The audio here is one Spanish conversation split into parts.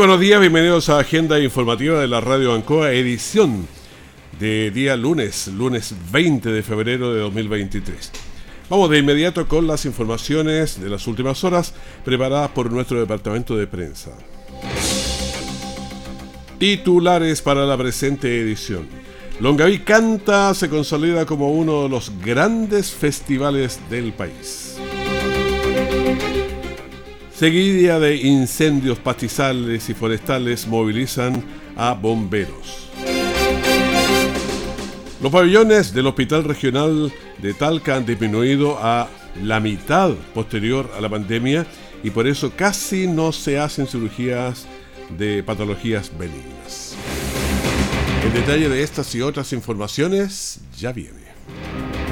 Buenos días, bienvenidos a Agenda Informativa de la Radio Ancoa, edición de día lunes, lunes 20 de febrero de 2023. Vamos de inmediato con las informaciones de las últimas horas preparadas por nuestro departamento de prensa. Titulares para la presente edición. Longaví Canta se consolida como uno de los grandes festivales del país. Seguidilla de incendios pastizales y forestales movilizan a bomberos. Los pabellones del Hospital Regional de Talca han disminuido a la mitad posterior a la pandemia y por eso casi no se hacen cirugías de patologías benignas. El detalle de estas y otras informaciones ya viene.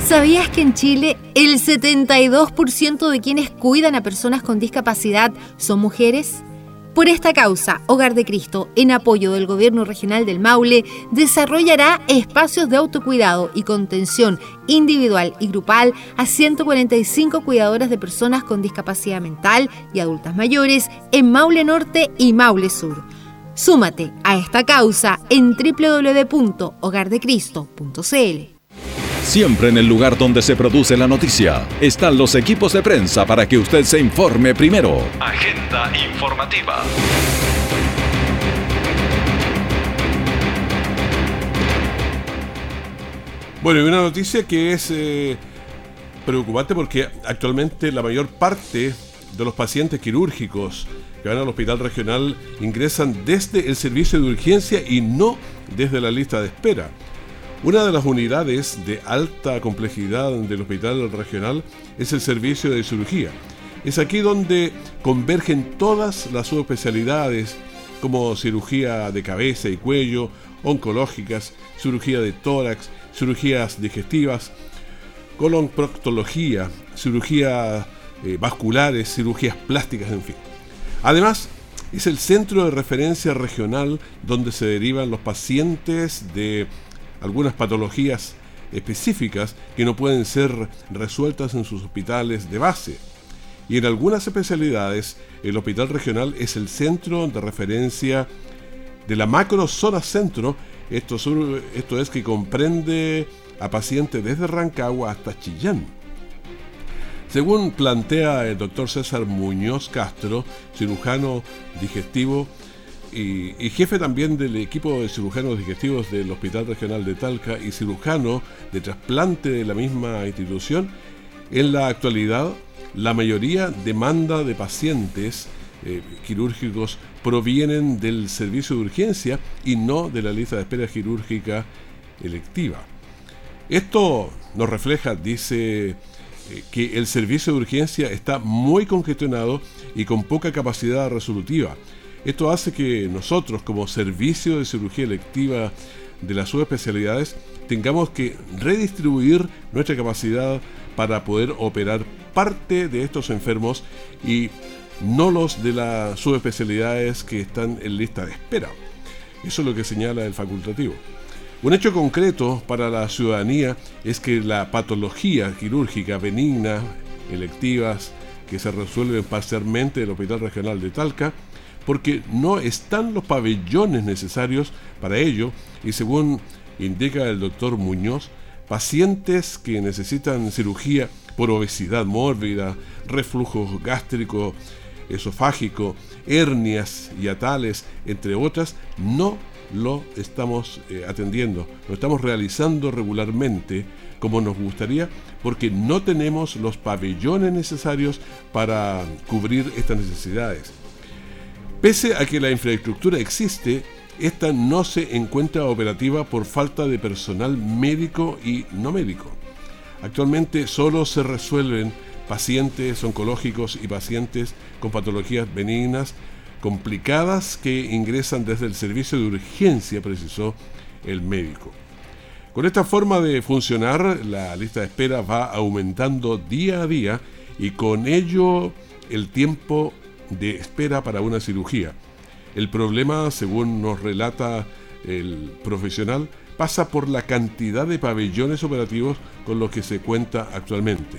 ¿Sabías que en Chile el 72% de quienes cuidan a personas con discapacidad son mujeres? Por esta causa, Hogar de Cristo, en apoyo del Gobierno Regional del Maule, desarrollará espacios de autocuidado y contención individual y grupal a 145 cuidadoras de personas con discapacidad mental y adultas mayores en Maule Norte y Maule Sur. Súmate a esta causa en www.hogardecristo.cl. Siempre en el lugar donde se produce la noticia están los equipos de prensa para que usted se informe primero. Agenda informativa. Bueno, y una noticia que es eh, preocupante porque actualmente la mayor parte de los pacientes quirúrgicos que van al hospital regional ingresan desde el servicio de urgencia y no desde la lista de espera. Una de las unidades de alta complejidad del hospital regional es el servicio de cirugía. Es aquí donde convergen todas las subespecialidades como cirugía de cabeza y cuello, oncológicas, cirugía de tórax, cirugías digestivas, colonproctología, cirugía eh, vasculares, cirugías plásticas, en fin. Además, es el centro de referencia regional donde se derivan los pacientes de algunas patologías específicas que no pueden ser resueltas en sus hospitales de base. Y en algunas especialidades, el hospital regional es el centro de referencia de la macro zona centro, esto, esto es que comprende a pacientes desde Rancagua hasta Chillán. Según plantea el doctor César Muñoz Castro, cirujano digestivo y, jefe también del equipo de cirujanos digestivos del Hospital Regional de Talca y cirujano de trasplante de la misma institución, en la actualidad la mayoría demanda de pacientes eh, quirúrgicos provienen del servicio de urgencia y no de la lista de espera quirúrgica electiva. Esto nos refleja, dice, eh, que el servicio de urgencia está muy congestionado y con poca capacidad resolutiva esto hace que nosotros, como servicio de cirugía electiva de las subespecialidades, tengamos que redistribuir nuestra capacidad para poder operar parte de estos enfermos y no los de las subespecialidades que están en lista de espera. Eso es lo que señala el facultativo. Un hecho concreto para la ciudadanía es que la patología quirúrgica benigna, electivas, que se resuelven parcialmente en el Hospital Regional de Talca, porque no están los pabellones necesarios para ello y según indica el doctor Muñoz, pacientes que necesitan cirugía por obesidad mórbida, reflujo gástrico, esofágico, hernias y atales, entre otras, no lo estamos eh, atendiendo, lo estamos realizando regularmente como nos gustaría, porque no tenemos los pabellones necesarios para cubrir estas necesidades. Pese a que la infraestructura existe, esta no se encuentra operativa por falta de personal médico y no médico. Actualmente solo se resuelven pacientes oncológicos y pacientes con patologías benignas complicadas que ingresan desde el servicio de urgencia, precisó el médico. Con esta forma de funcionar, la lista de espera va aumentando día a día y con ello el tiempo de espera para una cirugía. El problema, según nos relata el profesional, pasa por la cantidad de pabellones operativos con los que se cuenta actualmente.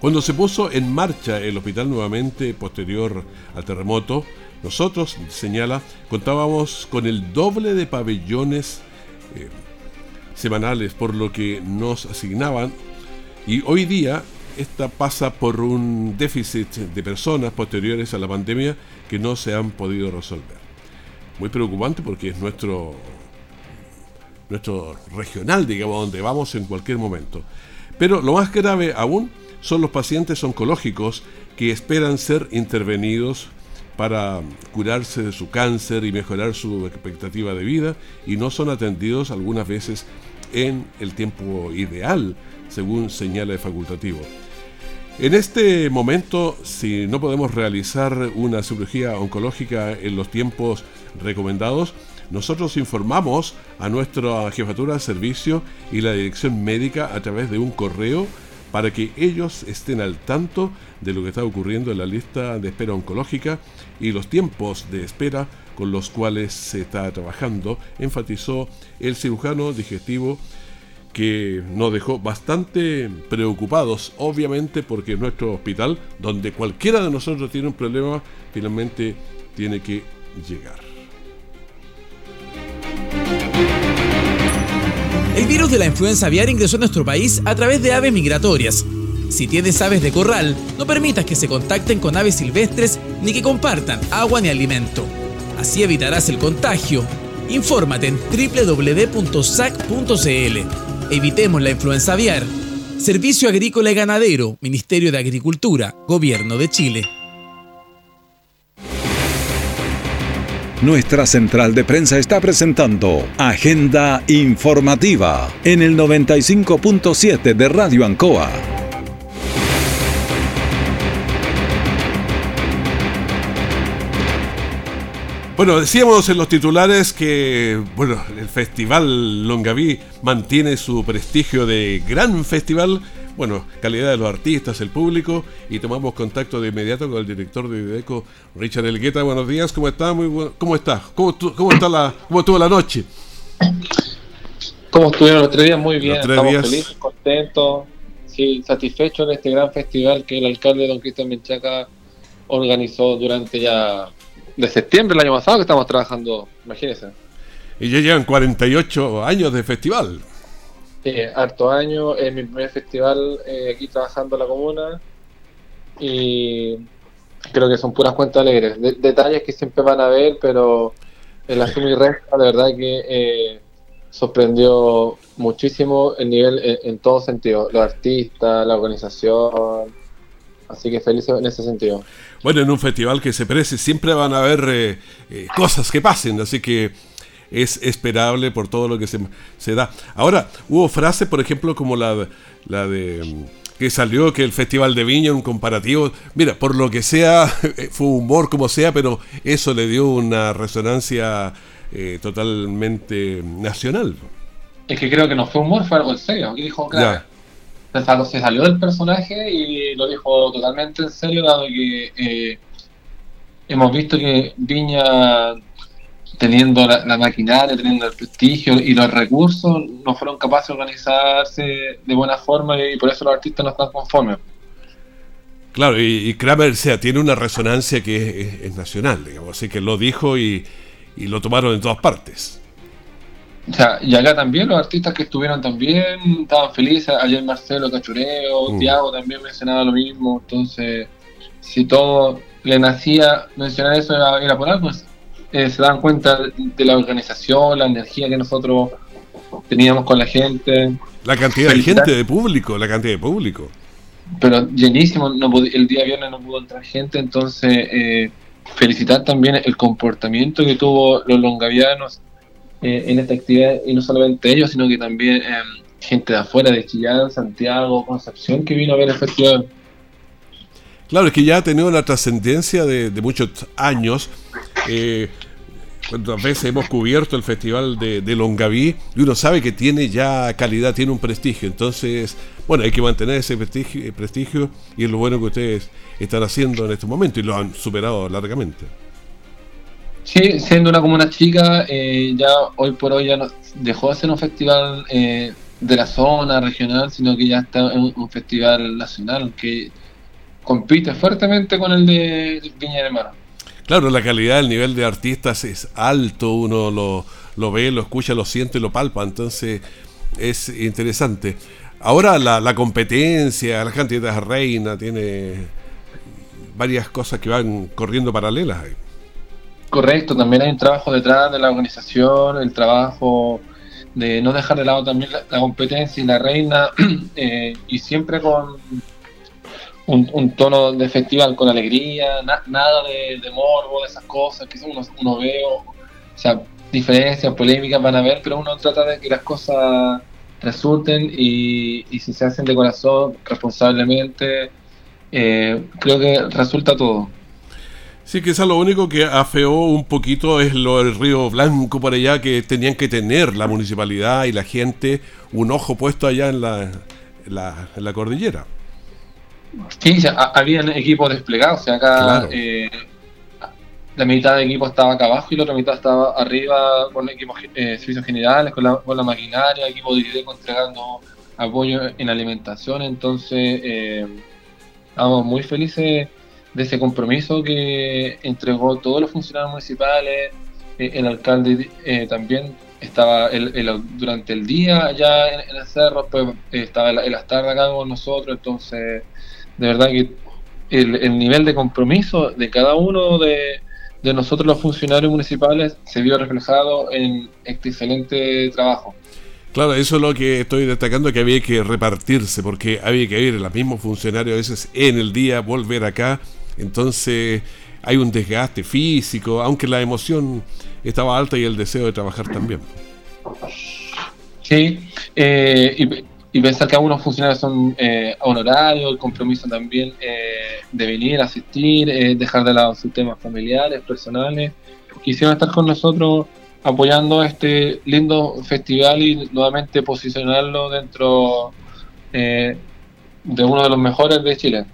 Cuando se puso en marcha el hospital nuevamente posterior al terremoto, nosotros, señala, contábamos con el doble de pabellones eh, semanales por lo que nos asignaban y hoy día esta pasa por un déficit de personas posteriores a la pandemia que no se han podido resolver. Muy preocupante porque es nuestro nuestro regional, digamos, donde vamos en cualquier momento. Pero lo más grave aún son los pacientes oncológicos que esperan ser intervenidos para curarse de su cáncer y mejorar su expectativa de vida y no son atendidos algunas veces en el tiempo ideal, según señala el facultativo. En este momento, si no podemos realizar una cirugía oncológica en los tiempos recomendados, nosotros informamos a nuestra jefatura de servicio y la dirección médica a través de un correo para que ellos estén al tanto de lo que está ocurriendo en la lista de espera oncológica y los tiempos de espera con los cuales se está trabajando, enfatizó el cirujano digestivo que nos dejó bastante preocupados, obviamente porque nuestro hospital, donde cualquiera de nosotros tiene un problema, finalmente tiene que llegar. El virus de la influenza aviar ingresó a nuestro país a través de aves migratorias. Si tienes aves de corral, no permitas que se contacten con aves silvestres ni que compartan agua ni alimento. Así evitarás el contagio. Infórmate en www.sac.cl. Evitemos la influenza aviar. Servicio Agrícola y Ganadero, Ministerio de Agricultura, Gobierno de Chile. Nuestra central de prensa está presentando Agenda Informativa en el 95.7 de Radio Ancoa. Bueno, decíamos en los titulares que bueno, el Festival Longaví mantiene su prestigio de gran festival bueno, calidad de los artistas, el público, y tomamos contacto de inmediato con el director de Videco, Richard Elgueta. Buenos días, ¿cómo está? Muy ¿Cómo está? ¿Cómo, cómo, está la, ¿Cómo estuvo la noche? ¿Cómo estuvieron los tres días? Muy bien, estamos felices, contentos, sí, satisfechos en este gran festival que el alcalde don Cristian Menchaca organizó durante ya de septiembre el año pasado que estamos trabajando, imagínense. Y ya llevan 48 años de festival. Sí, harto año, es mi primer festival eh, aquí trabajando en la comuna y creo que son puras cuentas alegres. detalles que siempre van a ver, pero el la y resta, de verdad que eh, sorprendió muchísimo el nivel en, todo sentido, los artistas, la organización, así que feliz en ese sentido. Bueno, en un festival que se precie siempre van a haber eh, cosas que pasen, así que es esperable por todo lo que se, se da. Ahora, hubo frases, por ejemplo, como la, la de mm, que salió que el Festival de Viña, un comparativo, mira, por lo que sea, fue humor como sea, pero eso le dio una resonancia eh, totalmente nacional. Es que creo que no fue humor, fue algo en serio. Y dijo, claro, se salió, del personaje y lo dijo totalmente en serio, dado que eh, hemos visto que Viña teniendo la, maquinaria, teniendo el prestigio y los recursos, no fueron capaces de organizarse de buena forma y por eso los artistas no están conformes. Claro, y, Kramer sea, tiene una resonancia que es, nacional, digamos, así que lo dijo y, lo tomaron en todas partes. O sea, y acá también los artistas que estuvieron también estaban felices. Ayer Marcelo Cachureo, mm. Tiago también mencionaba lo mismo. Entonces, si todo le nacía mencionar eso era, era por algo, eh, se dan cuenta de la organización, la energía que nosotros teníamos con la gente. La cantidad de gente, de público, la cantidad de público. Pero llenísimo, no el día viernes no pudo entrar gente, entonces eh, felicitar también el comportamiento que tuvo los longavianos eh, en esta actividad, y no solamente ellos, sino que también gente de afuera, de Chillán, Santiago, Concepción, que vino a ver el festival. Claro, es que ya ha tenido una trascendencia de, muchos años. Eh, cuántas veces hemos cubierto el festival de, de, Longaví y uno sabe que tiene ya calidad, tiene un prestigio. Entonces, bueno, hay que mantener ese prestigio, prestigio y es lo bueno que ustedes están haciendo en este momento y lo han superado largamente. Sí, siendo una comuna chica, eh, ya hoy por hoy ya no, dejó de ser un festival eh, de la zona regional, sino que ya está en un, festival nacional que compite fuertemente con el de Viña de Mar. Claro, la calidad, el nivel de artistas es alto, uno lo, lo ve, lo escucha, lo siente, lo palpa, entonces es interesante. Ahora la, la competencia, la cantidad de reina, tiene varias cosas que van corriendo paralelas. Correcto, también hay un trabajo detrás de la organización, el trabajo de no dejar de lado también la, competencia y la reina, eh, y siempre con un, tono de festival, con alegría, nada de, morbo, de esas cosas que uno, uno ve, o, sea, diferencias, polémicas van a haber, pero uno trata de que las cosas resulten y, si se hacen de corazón, responsablemente, eh, creo que resulta todo. Sí, quizás lo único que afeó un poquito es lo del Río Blanco por allá, que tenían que tener la municipalidad y la gente un ojo puesto allá en la, en la, cordillera. Sí, habían equipos desplegados, o sea, acá eh, la mitad del equipo estaba acá abajo y la otra mitad estaba arriba con equipos eh, servicios generales, con la, con la maquinaria, equipo de entregando apoyo en alimentación, entonces eh, estamos muy felices de ese compromiso que entregó todos los funcionarios municipales, eh, el alcalde eh, también estaba durante el día allá en, el cerro, pues, estaba en, las tardes acá con nosotros, entonces de verdad que el, nivel de compromiso de cada uno de, de nosotros los funcionarios municipales se vio reflejado en este excelente trabajo. Claro, eso es lo que estoy destacando, que había que repartirse, porque había que ir los mismos funcionarios a veces en el día, volver acá entonces hay un desgaste físico, aunque la emoción estaba alta y el deseo de trabajar también. Sí, eh, y, pensar que algunos funcionarios son eh, honorarios, el compromiso también eh, de venir, asistir, eh, dejar de lado sus temas familiares, personales. Quisieron estar con nosotros apoyando este lindo festival y nuevamente posicionarlo dentro de uno de los mejores de Chile.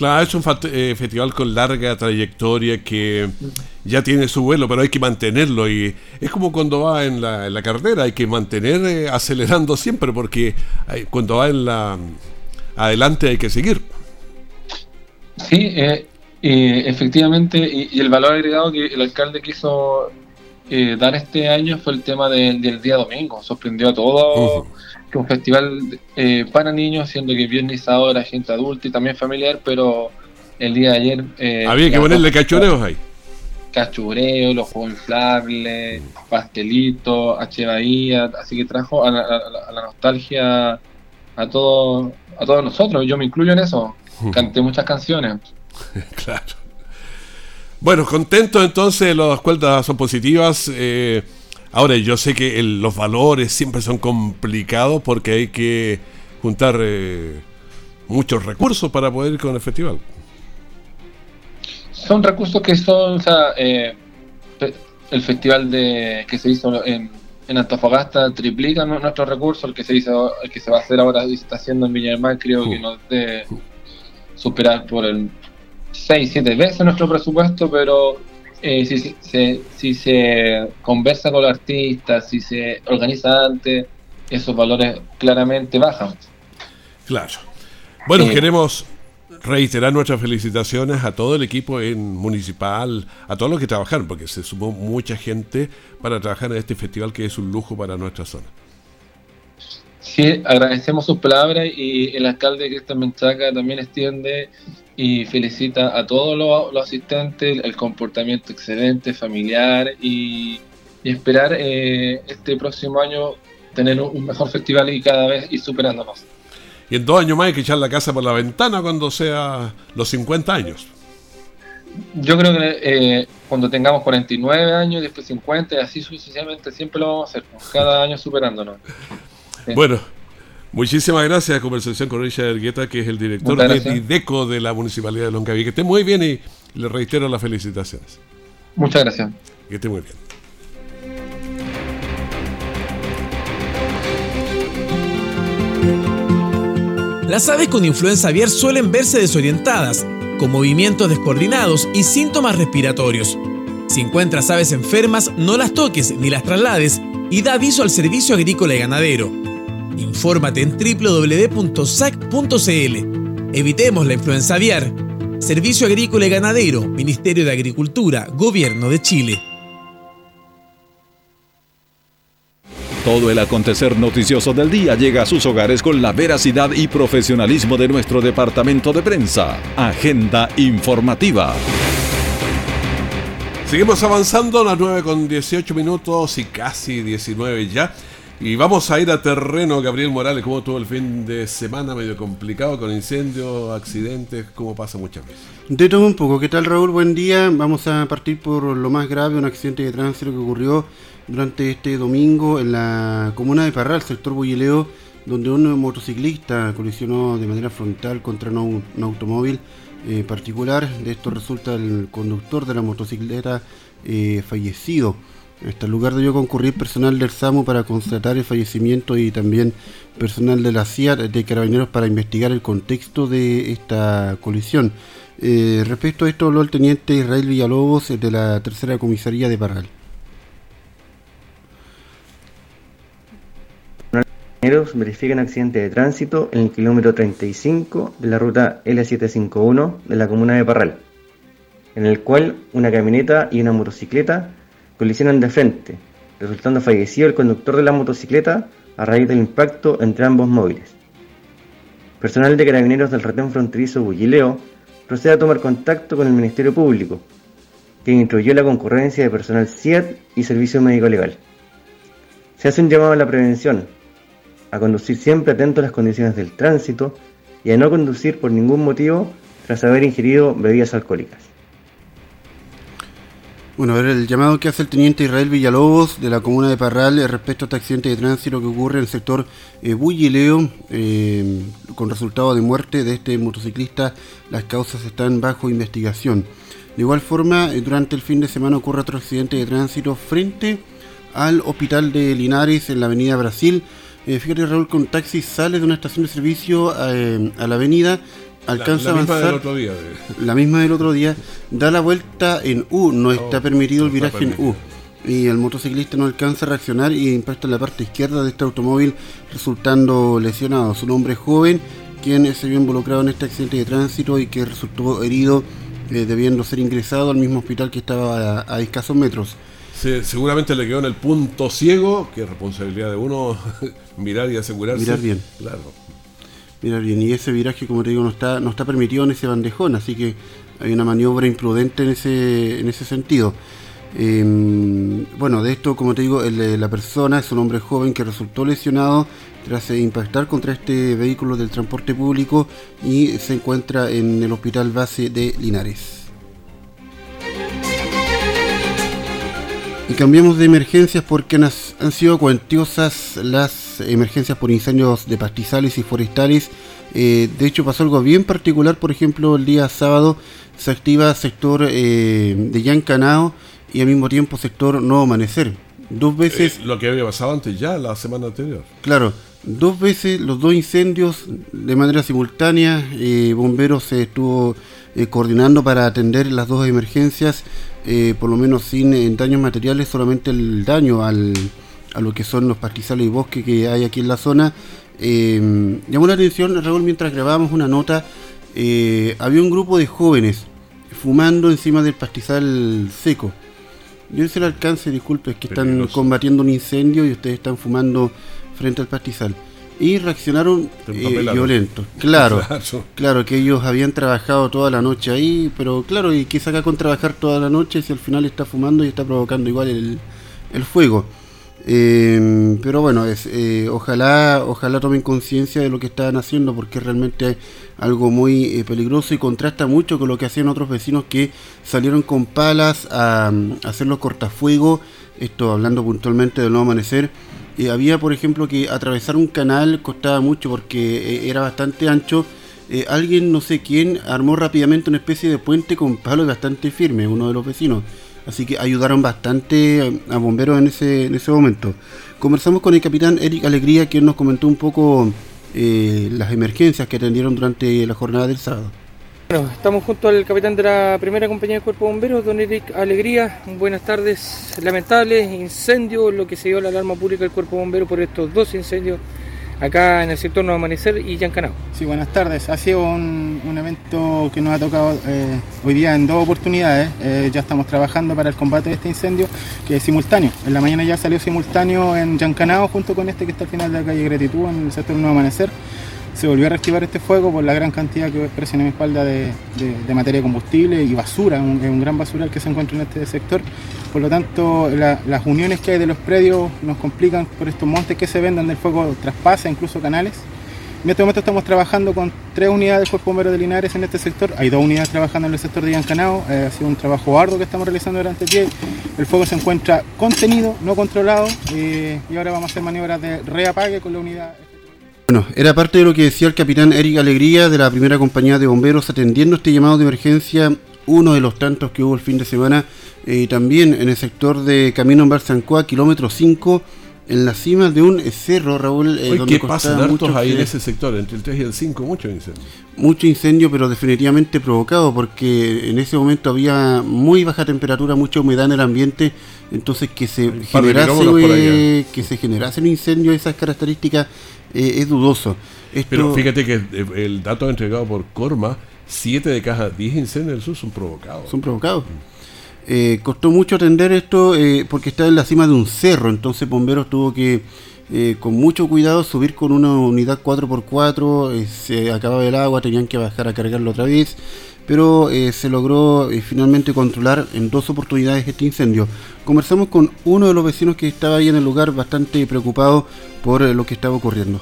Claro, es un eh, festival con larga trayectoria que ya tiene su vuelo, pero hay que mantenerlo. Y es como cuando va en la, carrera, hay que mantener eh, acelerando siempre, porque cuando va en la adelante hay que seguir. Sí, eh, efectivamente, y, el valor agregado que el alcalde quiso dar este año fue el tema del día domingo. Sorprendió a todos que un festival eh, para niños, siendo que viernes ahora gente adulta y también familiar, pero el día de ayer... Eh, Había que ponerle cachureos ahí. Cachureo, los juegos inflables, pastelitos, H. Bahía, así que trajo a la, nostalgia a, todo, a todos nosotros, yo me incluyo en eso, canté muchas canciones. claro. Bueno, contento entonces, las cuentas son positivas. Eh, Ahora, yo sé que los valores siempre son complicados porque hay que juntar eh, muchos recursos para poder ir con el festival. Son recursos que son, o sea, eh, el festival de que se hizo en, Antofagasta triplica nuestros recursos, el que se hizo, el que se va a hacer ahora y se está haciendo en Villa del Mar, creo que nos debe superar por el 6, 7 veces nuestro presupuesto, pero eh, si, se, si se conversa con los artistas, si se organiza antes, esos valores claramente bajan. Claro. Bueno, eh, queremos reiterar nuestras felicitaciones a todo el equipo en municipal, a todos los que trabajaron, porque se sumó mucha gente para trabajar en este festival que es un lujo para nuestra zona. Sí, agradecemos sus palabras y el alcalde Cristian Menchaca también extiende y felicita a todos los, asistentes, el comportamiento excelente, familiar y, esperar eh, este próximo año tener un mejor festival y cada vez ir superándonos. Y en dos años más hay que echar la casa por la ventana cuando sea los 50 años. Yo creo que eh, cuando tengamos 49 años, después 50 y así sucesivamente, siempre lo vamos a hacer, cada año superándonos. Bueno, Muchísimas gracias. Conversación con Richard Ergueta, que es el director de DIDECO de la Municipalidad de Loncaví. Que esté muy bien y le reitero las felicitaciones. Muchas gracias. Que esté muy bien. Las aves con influenza aviar suelen verse desorientadas, con movimientos descoordinados y síntomas respiratorios. Si encuentras aves enfermas, no las toques ni las traslades y da aviso al Servicio Agrícola y Ganadero. Infórmate en www.sac.cl. Evitemos la influenza aviar. Servicio Agrícola y Ganadero, Ministerio de Agricultura, Gobierno de Chile. Todo el acontecer noticioso del día llega a sus hogares con la veracidad y profesionalismo de nuestro departamento de prensa. Agenda informativa. Seguimos avanzando a las 9 con 18 minutos y casi 19 ya. Y vamos a ir a terreno, Gabriel Morales, como todo el fin de semana, medio complicado, con incendios, accidentes, como pasa muchas veces. De todo un poco, ¿qué tal Raúl? Buen día. Vamos a partir por lo más grave, un accidente de tránsito que ocurrió durante este domingo en la comuna de Parral, sector Bullileo, donde un motociclista colisionó de manera frontal contra un automóvil eh, particular. De esto resulta el conductor de la motocicleta eh, fallecido. Este lugar debió concurrir personal del SAMU para constatar el fallecimiento y también personal de la CIA de Carabineros para investigar el contexto de esta colisión. Eh, respecto a esto habló el teniente Israel Villalobos de la tercera comisaría de Parral. verifican accidente de tránsito en el kilómetro 35 de la ruta L751 de la comuna de Parral, en el cual una camioneta y una motocicleta colisionan de frente, resultando fallecido el conductor de la motocicleta a raíz del impacto entre ambos móviles. Personal de carabineros del retén fronterizo Bullileo procede a tomar contacto con el Ministerio Público, quien instruyó la concurrencia de personal CIAT y Servicio Médico Legal. Se hace un llamado a la prevención, a conducir siempre atento a las condiciones del tránsito y a no conducir por ningún motivo tras haber ingerido bebidas alcohólicas. Bueno, a ver, el llamado que hace el teniente Israel Villalobos de la comuna de Parral respecto a este accidente de tránsito que ocurre en el sector eh, Bullileo, eh, con resultado de muerte de este motociclista, las causas están bajo investigación. De igual forma, eh, durante el fin de semana ocurre otro accidente de tránsito frente al hospital de Linares en la avenida Brasil, eh, fíjate, Raúl, con taxi sale de una estación de servicio a, la avenida, alcanza la, la misma Del otro día, La misma del otro día. Da la vuelta en U, no, está permitido el viraje en U. Y el motociclista no alcanza a reaccionar y impacta en la parte izquierda de este automóvil, resultando lesionado. Su nombre es joven, quien se vio involucrado en este accidente de tránsito y que resultó herido, eh, debiendo ser ingresado al mismo hospital que estaba a escasos metros seguramente le quedó en el punto ciego, que es responsabilidad de uno mirar y asegurarse. Mirar bien. Claro. Mirar bien. Y ese viraje, como te digo, no está, no está permitido en ese bandejón, así que hay una maniobra imprudente en ese, en ese sentido. Em, bueno, de esto, como te digo, la persona es un hombre joven que resultó lesionado tras impactar contra este vehículo del transporte público y se encuentra en el hospital base de Linares. Y cambiamos de emergencias porque han, sido cuantiosas las emergencias por incendios de pastizales y forestales. Eh, de hecho pasó algo bien particular, por ejemplo, el día sábado se activa sector eh, de Yancanao y al mismo tiempo sector No Amanecer. Dos veces... Eh, lo que había pasado antes ya, la semana anterior. Claro, dos veces los dos incendios de manera simultánea. bomberos se estuvo coordinando para atender las dos emergencias eh, por lo menos sin eh, daños materiales, solamente el daño al, a lo que son los pastizales y bosques que hay aquí en la zona. Eh, llamó la atención, Raúl, mientras grabábamos una nota, había un grupo de jóvenes fumando encima del pastizal seco. Yo hice el alcance, disculpe, es que están combatiendo un incendio y ustedes están fumando frente al pastizal y reaccionaron eh, violentos. Claro, claro, que ellos habían trabajado toda la noche ahí, pero claro, y qué saca con trabajar toda la noche si al final está fumando y está provocando igual el, fuego. Em, pero bueno, es, eh, ojalá, ojalá tomen conciencia de lo que están haciendo porque es realmente algo muy eh, peligroso y contrasta mucho con lo que hacían otros vecinos que salieron con palas a, a hacer los cortafuegos, esto hablando puntualmente del nuevo amanecer eh, había, por ejemplo, que atravesar un canal costaba mucho porque era bastante ancho. alguien, no sé quién, armó rápidamente una especie de puente con palos bastante firme, uno de los vecinos. Así que ayudaron bastante a bomberos en ese, en ese momento. Conversamos con el capitán Eric Alegría, quien nos comentó un poco las emergencias que atendieron durante la jornada del sábado. Bueno, estamos junto al capitán de la primera compañía de Cuerpo de Bomberos, don Eric Alegría. Buenas tardes. Lamentable incendio, lo que se dio la alarma pública del Cuerpo de Bomberos por estos dos incendios acá en el sector Nuevo Amanecer y Yancanao. Sí, buenas tardes. Ha sido un, evento que nos ha tocado eh, hoy día en dos oportunidades. Eh, ya estamos trabajando para el combate de este incendio, que es simultáneo. En la mañana ya salió simultáneo en Yancanao, junto con este que está al final de la calle Gratitud, en el sector Nuevo Amanecer se volvió a reactivar este fuego por la gran cantidad que expresa en mi espalda de, materia de combustible y basura, es un, gran basural que se encuentra en este sector. Por lo tanto, las uniones que hay de los predios nos complican por estos montes que se ven donde el fuego traspasa incluso canales. En este momento estamos trabajando con tres unidades del Cuerpo Bombero de Linares en este sector. Hay dos unidades trabajando en el sector de Yancanao. Eh, ha sido un trabajo arduo que estamos realizando durante el día. El fuego se encuentra contenido, no controlado. Eh, y ahora vamos a hacer maniobras de reapague con la unidad. Bueno, era parte de lo que decía el capitán Eric Alegría de la primera compañía de bomberos atendiendo este llamado de emergencia, uno de los tantos que hubo el fin de semana, eh, también en el sector de Camino en Barzancua, kilómetro 5, en la cima de un cerro, Raúl. Eh, donde ¿Qué pasa hartos ahí en ese sector, entre el 3 y el 5? Mucho incendio. Mucho incendio, pero definitivamente provocado, porque en ese momento había muy baja temperatura, mucha humedad en el ambiente, entonces que se generase, que se generase un incendio de esas características eh, es dudoso. Pero fíjate que eh, el dato entregado por Corma, 7 de cada 10 incendios del sur son provocados. Son provocados. Eh, costó mucho atender esto porque está en la cima de un cerro, entonces Bomberos tuvo que con mucho cuidado subir con una unidad 4x4, se acababa el agua, tenían que bajar a cargarlo otra vez, pero se logró finalmente controlar en dos oportunidades este incendio. Conversamos con uno de los vecinos que estaba ahí en el lugar bastante preocupado por lo que estaba ocurriendo.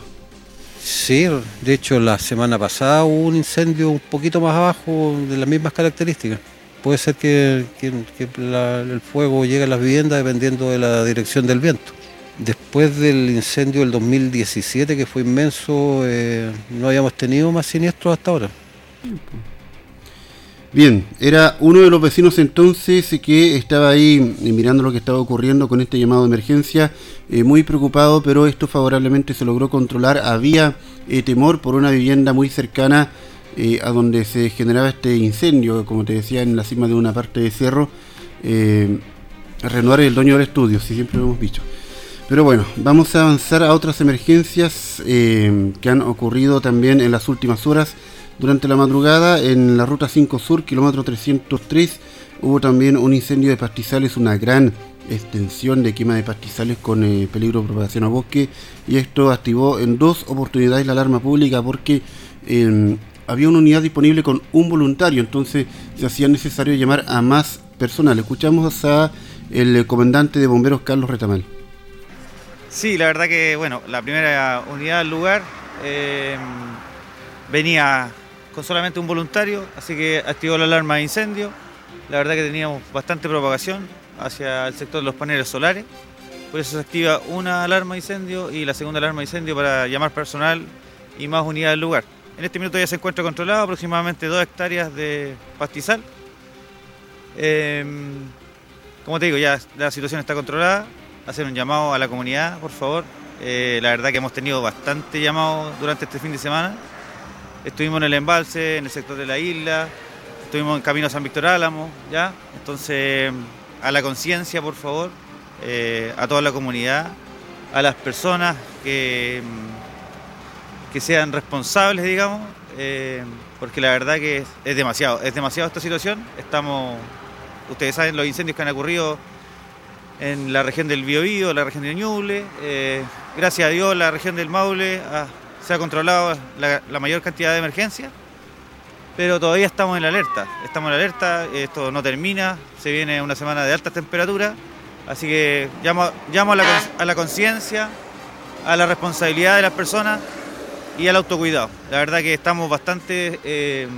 Sí, de hecho la semana pasada hubo un incendio un poquito más abajo de las mismas características. Puede ser que, el fuego llegue a las viviendas dependiendo de la dirección del viento. Después del incendio del 2017, que fue inmenso, eh, no habíamos tenido más siniestros hasta ahora. Bien, era uno de los vecinos entonces que estaba ahí eh, mirando lo que estaba ocurriendo con este llamado de emergencia, eh, muy preocupado, pero esto favorablemente se logró controlar. Había eh, temor por una vivienda muy cercana a donde se generaba este incendio, como te decía, en la cima de una parte de cerro. renovar el dueño del estudio, si siempre lo hemos dicho. Pero bueno, vamos a avanzar a otras emergencias que han ocurrido también en las últimas horas. Durante la madrugada, en la ruta 5 Sur, kilómetro 303, hubo también un incendio de pastizales, una gran extensión de quema de pastizales con eh, peligro de propagación a bosque y esto activó en dos oportunidades la alarma pública porque em, había una unidad disponible con un voluntario, entonces se hacía necesario llamar a más personal. Escuchamos a el comandante de bomberos Carlos Retamal. Sí, la verdad que bueno, la primera unidad del lugar em, venía con solamente un voluntario, así que activó la alarma de incendio. La verdad que teníamos bastante propagación hacia el sector de los paneles solares. Por eso se activa una alarma de incendio y la segunda alarma de incendio para llamar personal y más unidades del lugar. En este minuto ya se encuentra controlado aproximadamente dos hectáreas de pastizal. Em, como te digo, ya la situación está controlada. Hacer un llamado a la comunidad, por favor. Eh, la verdad que hemos tenido bastante llamados durante este fin de semana. Estuvimos en el embalse, en el sector de la isla, estuvimos en camino a San Víctor Álamo, ¿ya? Entonces, a la conciencia, por favor, eh, a toda la comunidad, a las personas que, mm, que sean responsables, digamos, eh, porque la verdad que es, demasiado, es demasiado esta situación. Estamos, ustedes saben los incendios que han ocurrido en la región del Biobío, la región de Ñuble. Eh, gracias a Dios, la región del Maule se ha controlado la, mayor cantidad de emergencias, pero todavía estamos en la alerta. Estamos en la alerta, esto no termina, se viene una semana de altas temperaturas, así que llamo, llamo a la, conciencia, a la responsabilidad de las personas y al autocuidado. La verdad que estamos bastante eh,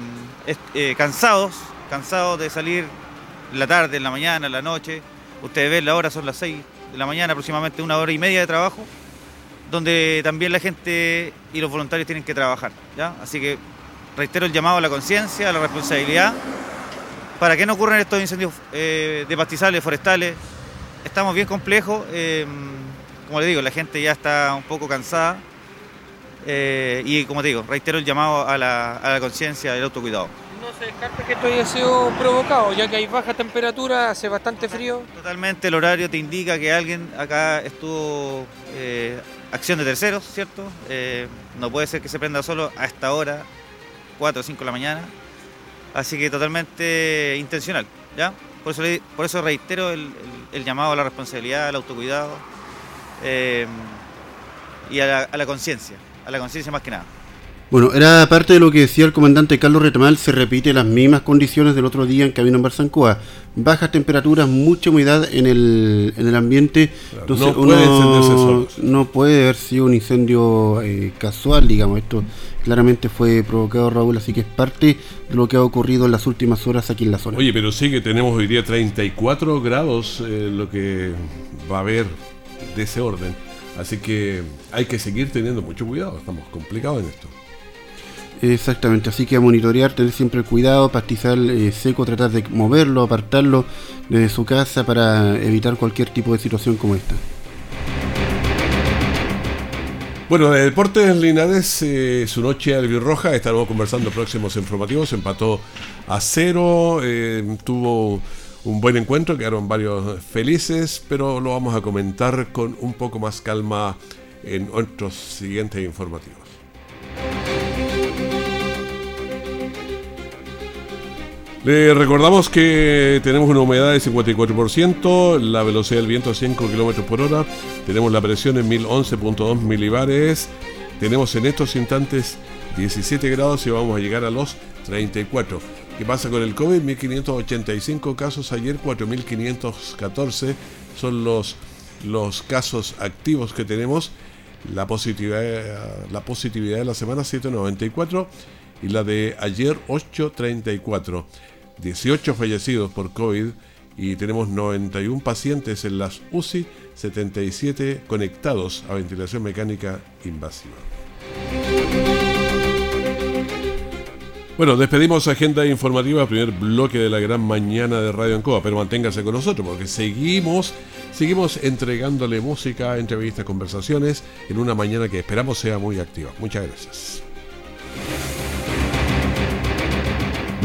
eh, cansados, cansados de salir en la tarde, en la mañana, en la noche. Ustedes ven la hora, son las 6 de la mañana, aproximadamente una hora y media de trabajo donde también la gente y los voluntarios tienen que trabajar. ¿ya? Así que reitero el llamado a la conciencia, a la responsabilidad, para que no ocurran estos incendios eh, de pastizales, forestales. Estamos bien complejos, eh, como le digo, la gente ya está un poco cansada eh, y como te digo, reitero el llamado a la, a la conciencia del autocuidado. No se descarta que esto haya sido provocado, ya que hay baja temperatura, hace bastante frío. Totalmente el horario te indica que alguien acá estuvo acción de terceros, ¿cierto? no puede ser que se prenda solo a esta hora, 4 o 5 de la mañana. Así que totalmente intencional, ¿ya? Por eso, por eso reitero el, llamado a la responsabilidad, al autocuidado eh, y a la, a la conciencia, a la conciencia más que nada. Bueno, era parte de lo que decía el comandante Carlos Retamal, se repite las mismas condiciones del otro día en camino en Barzancoa. Bajas temperaturas, mucha humedad en el, en el ambiente. Entonces no puede uno no puede haber sido un incendio eh, casual, digamos. Esto claramente fue provocado, Raúl, así que es parte de lo que ha ocurrido en las últimas horas aquí en la zona. Oye, pero sí que tenemos hoy día 34 grados, eh, lo que va a haber de ese orden. Así que hay que seguir teniendo mucho cuidado, estamos complicados en esto. Exactamente, así que a monitorear, tener siempre cuidado, pastizal eh, seco, tratar de moverlo, apartarlo de su casa para evitar cualquier tipo de situación como esta. Bueno, de Deportes Linares, eh, su noche albirroja, estaremos conversando próximos informativos, empató a cero, eh, tuvo un buen encuentro, quedaron varios felices, pero lo vamos a comentar con un poco más calma en otros siguientes informativos. Le recordamos que tenemos una humedad de 54%, la velocidad del viento 5 km por hora, tenemos la presión en 1011.2 milibares, tenemos en estos instantes 17 grados y vamos a llegar a los 34. ¿Qué pasa con el COVID? 1585 casos ayer, 4514 son los, los casos activos que tenemos. La positividad, la positividad de la semana 794 y la de ayer 834. 18 fallecidos por COVID y tenemos 91 pacientes en las UCI, 77 conectados a ventilación mecánica invasiva. Bueno, despedimos agenda informativa, primer bloque de la gran mañana de Radio Ancoa, pero manténgase con nosotros porque seguimos, seguimos entregándole música, entrevistas, conversaciones en una mañana que esperamos sea muy activa. Muchas gracias.